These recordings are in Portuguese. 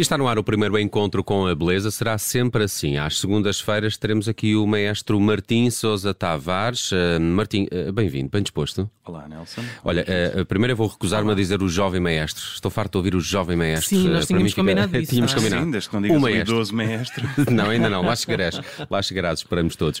E está no ar o primeiro encontro com a beleza. Será sempre assim. Às segundas-feiras teremos aqui o maestro Martim Sousa Tavares. Uh, Martim, uh, bem-vindo, bem disposto. Olá, Nelson. Olha, uh, primeiro eu vou recusar-me a dizer o jovem maestro. Estou farto de ouvir o jovem maestro. Sim, nós tínhamos combinado fica... isso. Tínhamos é? combinado. Sim, desde que não digas o o maestro. idoso maestro. não, ainda não. Lá chegarás. Lá chegarás, esperamos todos.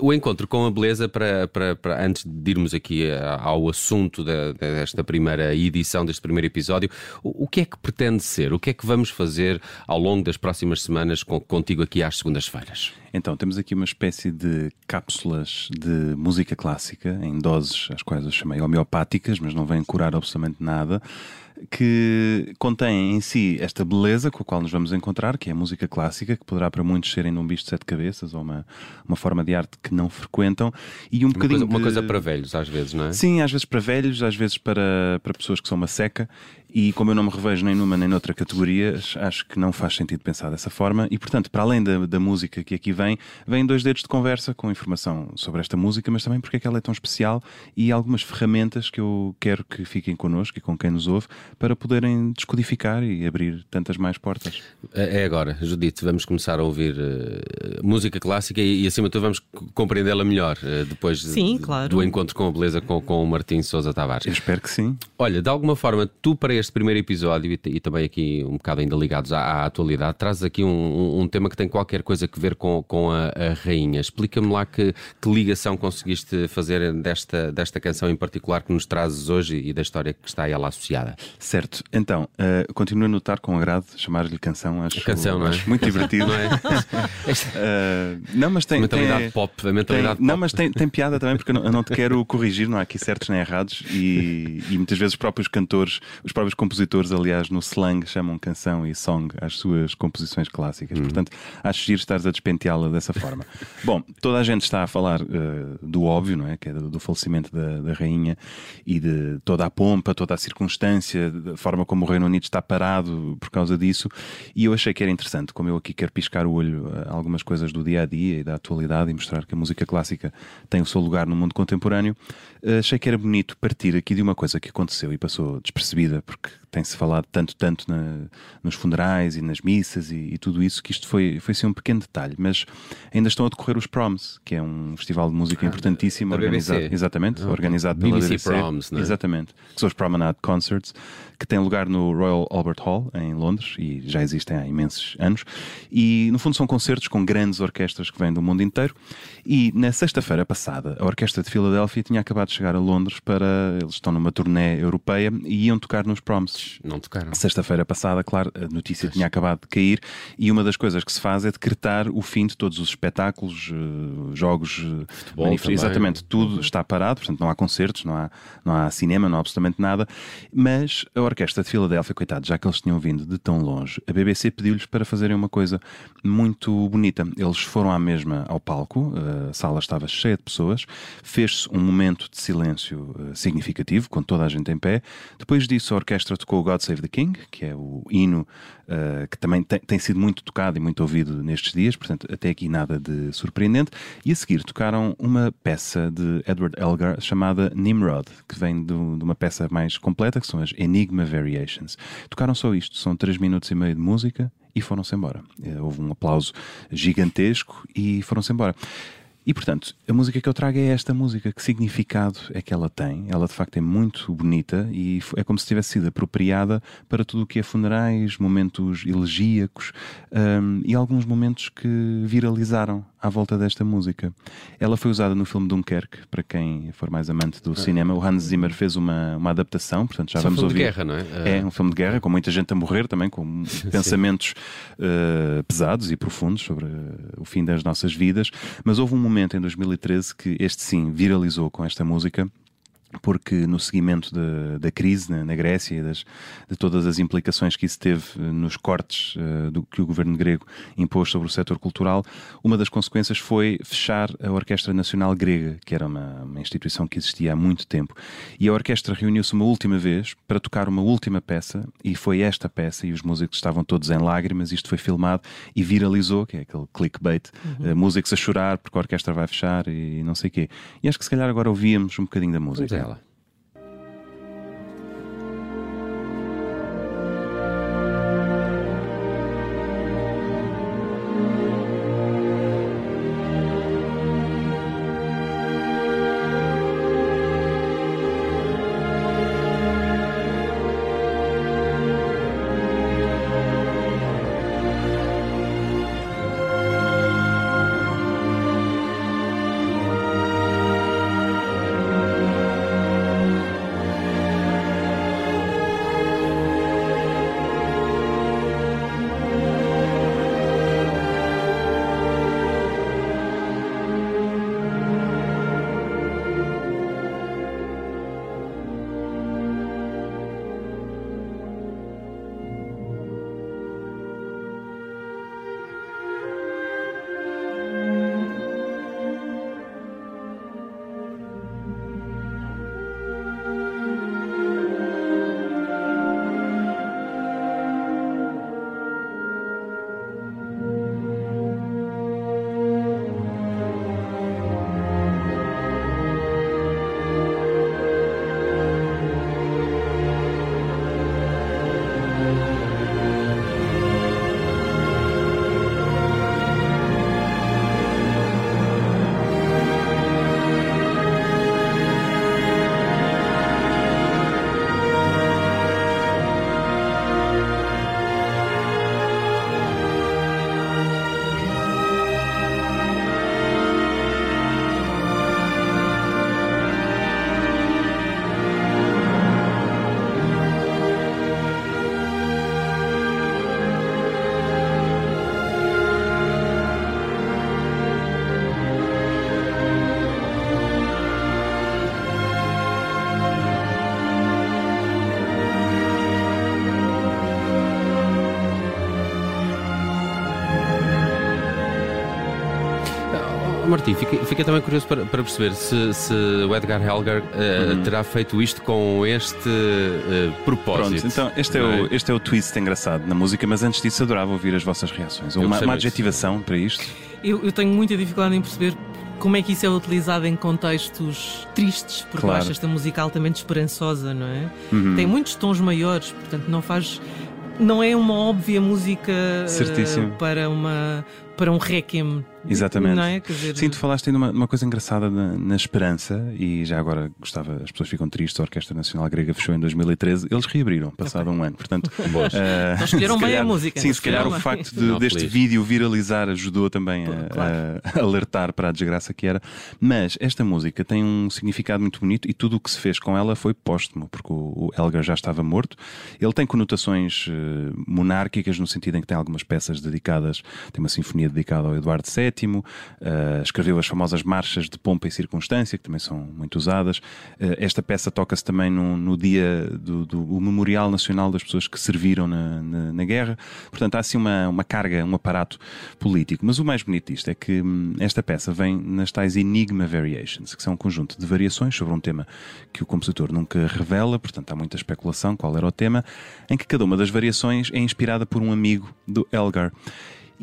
o encontro com a beleza, para, para, para antes de irmos aqui ao assunto da, desta primeira edição, deste primeiro episódio, o, o que é que pretende ser? O que é que vamos fazer ao longo das próximas semanas contigo aqui às segundas-feiras? Então, temos aqui uma espécie de cápsulas de música clássica, em doses, as quais eu chamei homeopáticas, mas não vêm curar absolutamente nada, que contêm em si esta beleza com a qual nos vamos encontrar, que é a música clássica, que poderá para muitos serem num bicho de sete cabeças ou uma, uma forma de arte que não frequentam, e um uma bocadinho. Coisa, uma de... coisa para velhos, às vezes, não é? Sim, às vezes para velhos, às vezes para, para pessoas que são uma seca. E como eu não me revejo nem numa nem noutra categoria, acho que não faz sentido pensar dessa forma. E portanto, para além da, da música que aqui vem, vêm dois dedos de conversa com informação sobre esta música, mas também porque é que ela é tão especial e algumas ferramentas que eu quero que fiquem connosco e com quem nos ouve para poderem descodificar e abrir tantas mais portas. É agora, Judite, vamos começar a ouvir uh, música clássica e, e, acima de tudo vamos compreendê-la melhor uh, depois sim, de, claro. do encontro com a beleza com, com o Martim Sousa Tavares. Eu espero que sim. Olha, de alguma forma, tu para este primeiro episódio e, e também aqui um bocado ainda ligados à, à atualidade, trazes aqui um, um, um, tema que tem qualquer coisa a ver com, com a, a rainha. Explica-me lá que, que, ligação conseguiste fazer desta, desta canção em particular que nos trazes hoje e da história que está a ela associada. Certo, então, uh, continuo a notar com agrado chamar-lhe canção, acho, canção, é? acho muito divertido. não, é? uh, não, mas tem. A mentalidade tem, pop, a mentalidade tem, pop. Não, mas tem, tem piada também, porque eu não, eu não, te quero corrigir, não há aqui certos nem errados, e, e, muitas vezes os próprios cantores, os próprios compositores, aliás, no slang chamam canção e song às suas composições clássicas. Hum. Portanto, acho giro estares a despenteá-la dessa forma. Bom, toda a gente está a falar uh, do óbvio, não é? Que é do, do falecimento da, da, rainha e de toda a pompa, toda a circunstância, da forma como o Reino Unido está parado por causa disso. E eu achei que era interessante, como eu aqui quero piscar o olho a algumas coisas do dia a dia e da atualidade e mostrar que a música clássica tem o seu lugar no mundo contemporâneo, achei que era bonito partir aqui de uma coisa que aconteceu e passou despercebida, porque tem-se falado tanto, tanto na, nos funerais e nas missas e, e, tudo isso, que isto foi, foi sim um pequeno detalhe. Mas ainda estão a decorrer os Proms, que é um festival de música ah, importantíssimo, da, da organizado, BBC. exatamente, okay. organizado BBC pela BBC. Proms, não é? Exatamente, que são os Promenade Concerts, que têm lugar no Royal Albert Hall, em Londres, e já existem há imensos anos. E no fundo são concertos com grandes orquestras que vêm do mundo inteiro. E na sexta-feira passada, a Orquestra de Filadélfia tinha acabado de chegar a Londres para. Eles estão numa turnê europeia e iam tocar nos Proms. Não tocaram. Sexta-feira passada, claro, a notícia tinha acabado de cair e uma das coisas que se faz é decretar o fim de todos os espetáculos, uh, jogos, Futebol manif- exatamente, tudo está parado, portanto não há concertos, não há, não há cinema, não há absolutamente nada. Mas a Orquestra de Filadélfia, coitado, já que eles tinham vindo de tão longe, a BBC pediu-lhes para fazerem uma coisa muito bonita. Eles foram à mesma ao palco, a sala estava cheia de pessoas, fez-se um momento de silêncio significativo, com toda a gente em pé. Depois disso, a orquestra tocou God Save the King, que é o hino uh, que também tem, tem, sido muito tocado e muito ouvido nestes dias, portanto, até aqui nada de surpreendente. E a seguir tocaram uma peça de Edward Elgar chamada Nimrod, que vem do, de uma peça mais completa, que são as Enigma Variations. Tocaram só isto, são 3 minutos e meio de música e foram-se embora. Houve um aplauso gigantesco e foram-se embora. E portanto, a música que eu trago é esta música. Que significado é que ela tem? Ela de facto é muito bonita e é como se tivesse sido apropriada para tudo o que é funerais, momentos elegíacos um, e alguns momentos que viralizaram à volta desta música. Ela foi usada no filme Dunkerque, para quem for mais amante do cinema. O Hans Zimmer fez uma, uma adaptação, portanto já Isso vamos é um filme ouvir. de guerra, não é? É um filme de guerra, com muita gente a morrer também, com pensamentos uh, pesados e profundos sobre o fim das nossas vidas. Mas houve um momento em 2013 que este sim viralizou com esta música porque no seguimento da, da crise na, na Grécia e das, de todas as implicações que isso teve nos cortes uh, do que o governo grego impôs sobre o setor cultural, uma das consequências foi fechar a Orquestra Nacional Grega, que era uma, uma instituição que existia há muito tempo. E a orquestra reuniu-se uma última vez para tocar uma última peça, e foi esta peça, e os músicos estavam todos em lágrimas, isto foi filmado e viralizou, que é aquele clickbait, uhum. uh, músicos a chorar porque a orquestra vai fechar e não sei o quê. E acho que se calhar agora ouvíamos um bocadinho da música. Ela. Martim, fica, fica, também curioso para, para perceber se, se, o Edgar Helger uh, uhum. terá feito isto com este uh, propósito. Pronto, então este é, o, é? este é o twist engraçado na música, mas antes disso adorava ouvir as vossas reações. Uma, uma adjetivação para isto? Eu, eu tenho muita dificuldade em perceber como é que isso é utilizado em contextos tristes, porque claro. eu acho esta música altamente esperançosa, não é? Uhum. Tem muitos tons maiores, portanto não faz. Não é uma óbvia música uh, para, uma, para um requiem Exatamente. É? dizer... Sim, tu falaste ainda uma, uma coisa engraçada na, na, esperança, e já agora gostava, as pessoas ficam tristes, a Orquestra Nacional Grega fechou em 2013, eles reabriram, passado okay. um ano. Portanto, uh, escolheram bem a música. Sim, se calhar o facto de, deste feliz. vídeo viralizar ajudou também a, claro. a, alertar para a desgraça que era. Mas esta música tem um significado muito bonito e tudo o que se fez com ela foi póstumo, porque o, o Elgar já estava morto. Ele tem conotações uh, monárquicas, no sentido em que tem algumas peças dedicadas, tem uma sinfonia dedicada ao Eduardo VII uh, escreveu as famosas marchas de pompa e circunstância, que também são muito usadas. Uh, esta peça toca-se também no, no dia do, do Memorial Nacional das pessoas que serviram na, na, na, guerra. Portanto, há assim uma, uma carga, um aparato político. Mas o mais bonito disto é que hum, esta peça vem nas tais Enigma Variations, que são um conjunto de variações sobre um tema que o compositor nunca revela, portanto há muita especulação qual era o tema, em que cada uma das variações é inspirada por um amigo do Elgar.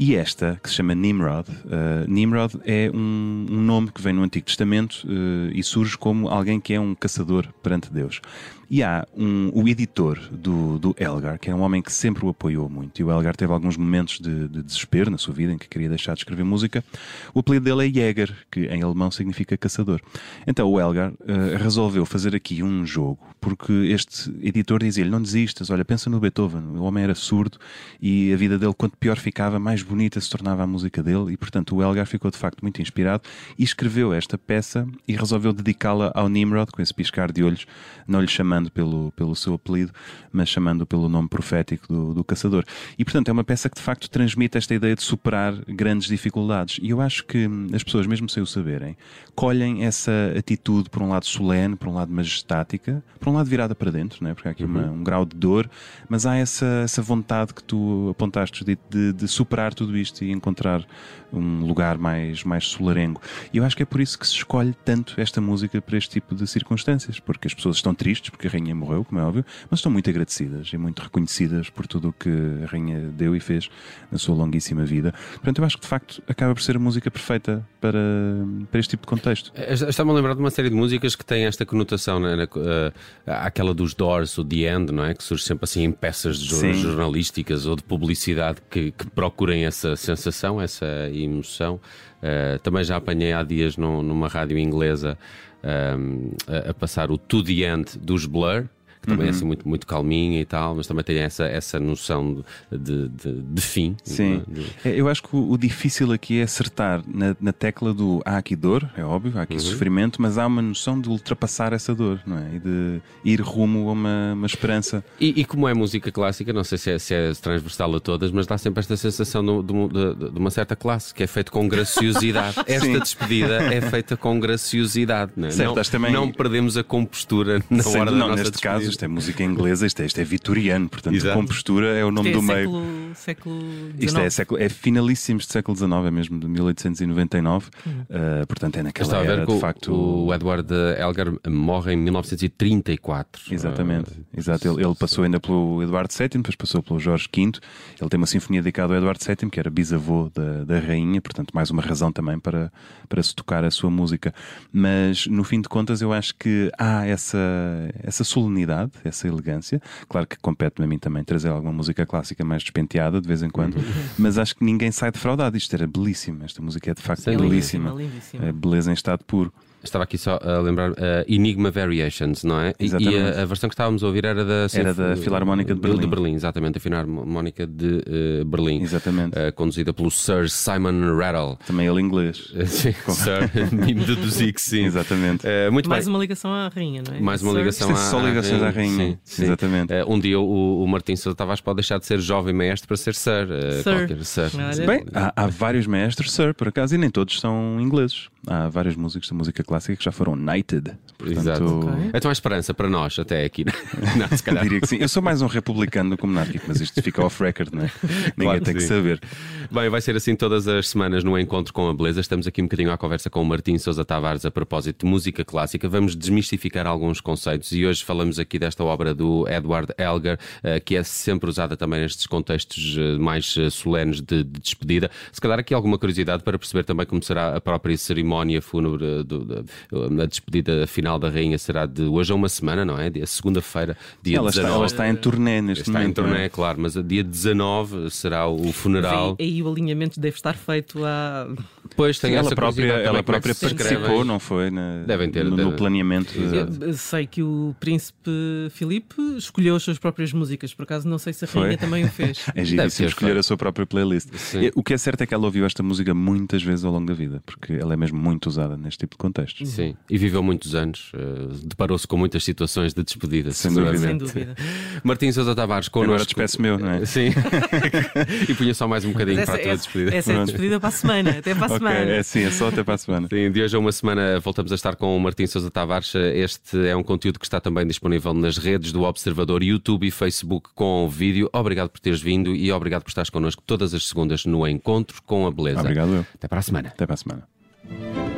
E esta, que se chama Nimrod, uh, Nimrod é um, um, nome que vem no Antigo Testamento uh, e surge como alguém que é um caçador perante Deus. E há um, o editor do, do Elgar, que é um homem que sempre o apoiou muito. E o Elgar teve alguns momentos de, de desespero na sua vida em que queria deixar de escrever música. O apelido dele é Jäger, que em alemão significa caçador. Então o Elgar uh, resolveu fazer aqui um jogo, porque este editor dizia-lhe: Não desistas, olha, pensa no Beethoven. O homem era surdo e a vida dele, quanto pior ficava, mais bonita se tornava a música dele. E portanto o Elgar ficou de facto muito inspirado e escreveu esta peça e resolveu dedicá-la ao Nimrod, com esse piscar de olhos, não lhe chamando chamando pelo, pelo seu apelido, mas chamando pelo nome profético do, do caçador. E portanto é uma peça que de facto transmite esta ideia de superar grandes dificuldades. E eu acho que as pessoas, mesmo sem o saberem, colhem essa atitude por um lado solene, por um lado majestática, por um lado virada para dentro, né? porque há aqui uhum. uma, um grau de dor, mas há essa, essa vontade que tu apontaste de, de, de superar tudo isto e encontrar um lugar mais, mais solarengo. E eu acho que é por isso que se escolhe tanto esta música para este tipo de circunstâncias, porque as pessoas estão tristes, porque rainha morreu, como é óbvio, mas estão muito agradecidas e muito reconhecidas por tudo o que a rainha deu e fez na sua longuíssima vida. Portanto, eu acho que de facto acaba por ser a música perfeita para, para este tipo de contexto. É, Está-me a lembrar de uma série de músicas que têm esta conotação, né? aquela dos Doors, o The End, não é? Que surge sempre assim em peças jornalísticas ou de publicidade que, que procurem essa sensação, essa emoção. Uh, também já apanhei há dias numa rádio inglesa um, a, a, passar o To The End dos Blur que também é uhum. é assim muito, muito calminha e tal, mas também tem essa, essa noção de, de, de fim. Sim, de... É, eu acho que o, o, difícil aqui é acertar na, na, tecla do há aqui dor, é óbvio, há aqui uhum. sofrimento, mas há uma noção de ultrapassar essa dor, não é? E de ir rumo a uma, uma esperança. E, e, como é música clássica, não sei se é, se é transversal a todas, mas dá sempre esta sensação de, de, de uma certa classe, que é feito com graciosidade. esta despedida é feita com graciosidade, não é? Certo, não, também... não perdemos a compostura na hora da não, nossa neste despedida. caso isto é música inglesa, isto é, isto é vitoriano, portanto Exato. compostura é o nome é do século, meio. Século isto é, século, é finalíssimos do século XIX, é mesmo de 1899, uhum. uh, portanto é naquela era, a ver de facto. O Edward Elgar morre em 1934. Exatamente, uh, exato. Ele, ele, passou ainda pelo Eduardo VII, depois passou pelo Jorge V. Ele tem uma sinfonia dedicada ao Eduardo VII, que era bisavô da, da rainha, portanto, mais uma razão também para, para se tocar a sua música. Mas no fim de contas, eu acho que há essa, essa solenidade essa elegância. Claro que compete-me a mim também trazer alguma música clássica mais despenteada de vez em quando, uhum. mas acho que ninguém sai defraudado. Isto era belíssimo. Esta música é de facto belíssima. É beleza em estado puro. Estava aqui só a lembrar uh, Enigma Variations, não é? Exatamente. E a, a, versão que estávamos a ouvir era da, era da Filarmónica de Berlim. De Berlim, exatamente, a Filarmónica de uh, Berlim. Exatamente. Uh, conduzida pelo Sir Simon Rattle. Também ele inglês. sim, Sir, deduzi que sim. Exatamente. muito Mais bem. uma ligação à rainha, não é? Mais uma ligação à, só ligações à rainha. Sim, sim. Exatamente. um dia o, o Martim Sousa Tavares pode deixar de ser jovem mestre para ser Sir. Sir. sir. Bem, há, há vários mestres Sir, por acaso, e nem todos são ingleses. Há vários músicos da música clássica que já foram knighted. Portanto, Exato. Okay. Então há esperança para nós, até aqui. Não, se calhar. Diria que sim. Eu sou mais um republicano do que um monárquico, mas isto fica off-record, não é? Ninguém claro tem que saber. Bem, vai ser assim todas as semanas no Encontro com a Beleza. Estamos aqui um bocadinho à conversa com o Martim Sousa Tavares a propósito de música clássica. Vamos desmistificar alguns conceitos e hoje falamos aqui desta obra do Edward Elgar, eh, que é sempre usada também nestes contextos eh, mais eh, solenes de despedida. Se calhar aqui alguma curiosidade para perceber também como será a própria cerimónia fúnebre, do, do, a despedida final da rainha será de hoje a uma semana, não é? Dia segunda-feira, dia ela 19. Está, ela está em turnê neste está momento. Está em turnê, é? claro, mas dia 19 será o funeral. Sim, aí o alinhamento deve estar feito a. Pois tem ela própria, ela é própria participou, não foi? Na, Devem ter no, no planeamento. De... Sei que o príncipe Filipe escolheu as suas próprias músicas, por acaso não sei se a rainha foi? também o fez. é giríssimo escolher a sua própria playlist. Sim. O que é certo é que ela ouviu esta música muitas vezes ao longo da vida, porque ela é mesmo muito usada neste tipo de contextos. Sim, e viveu muitos anos, uh, deparou-se com muitas situações de despedida. Sem dúvida. Sem dúvida. Martins Sousa Tavares connosco. Agora despeço meu, não é? Sim. e punha só mais um bocadinho essa, para a tua despedida. Essa é a despedida para a semana, até para a okay, semana. É sim, é só até para a semana. Sim, de hoje a uma semana voltamos a estar com o Martins Sousa Tavares. Este é um conteúdo que está também disponível nas redes do Observador, YouTube e Facebook com vídeo. Obrigado por teres vindo e obrigado por estares connosco todas as segundas no Encontro com a Beleza. Obrigado eu. Até para a semana. Até para a semana. Thank you.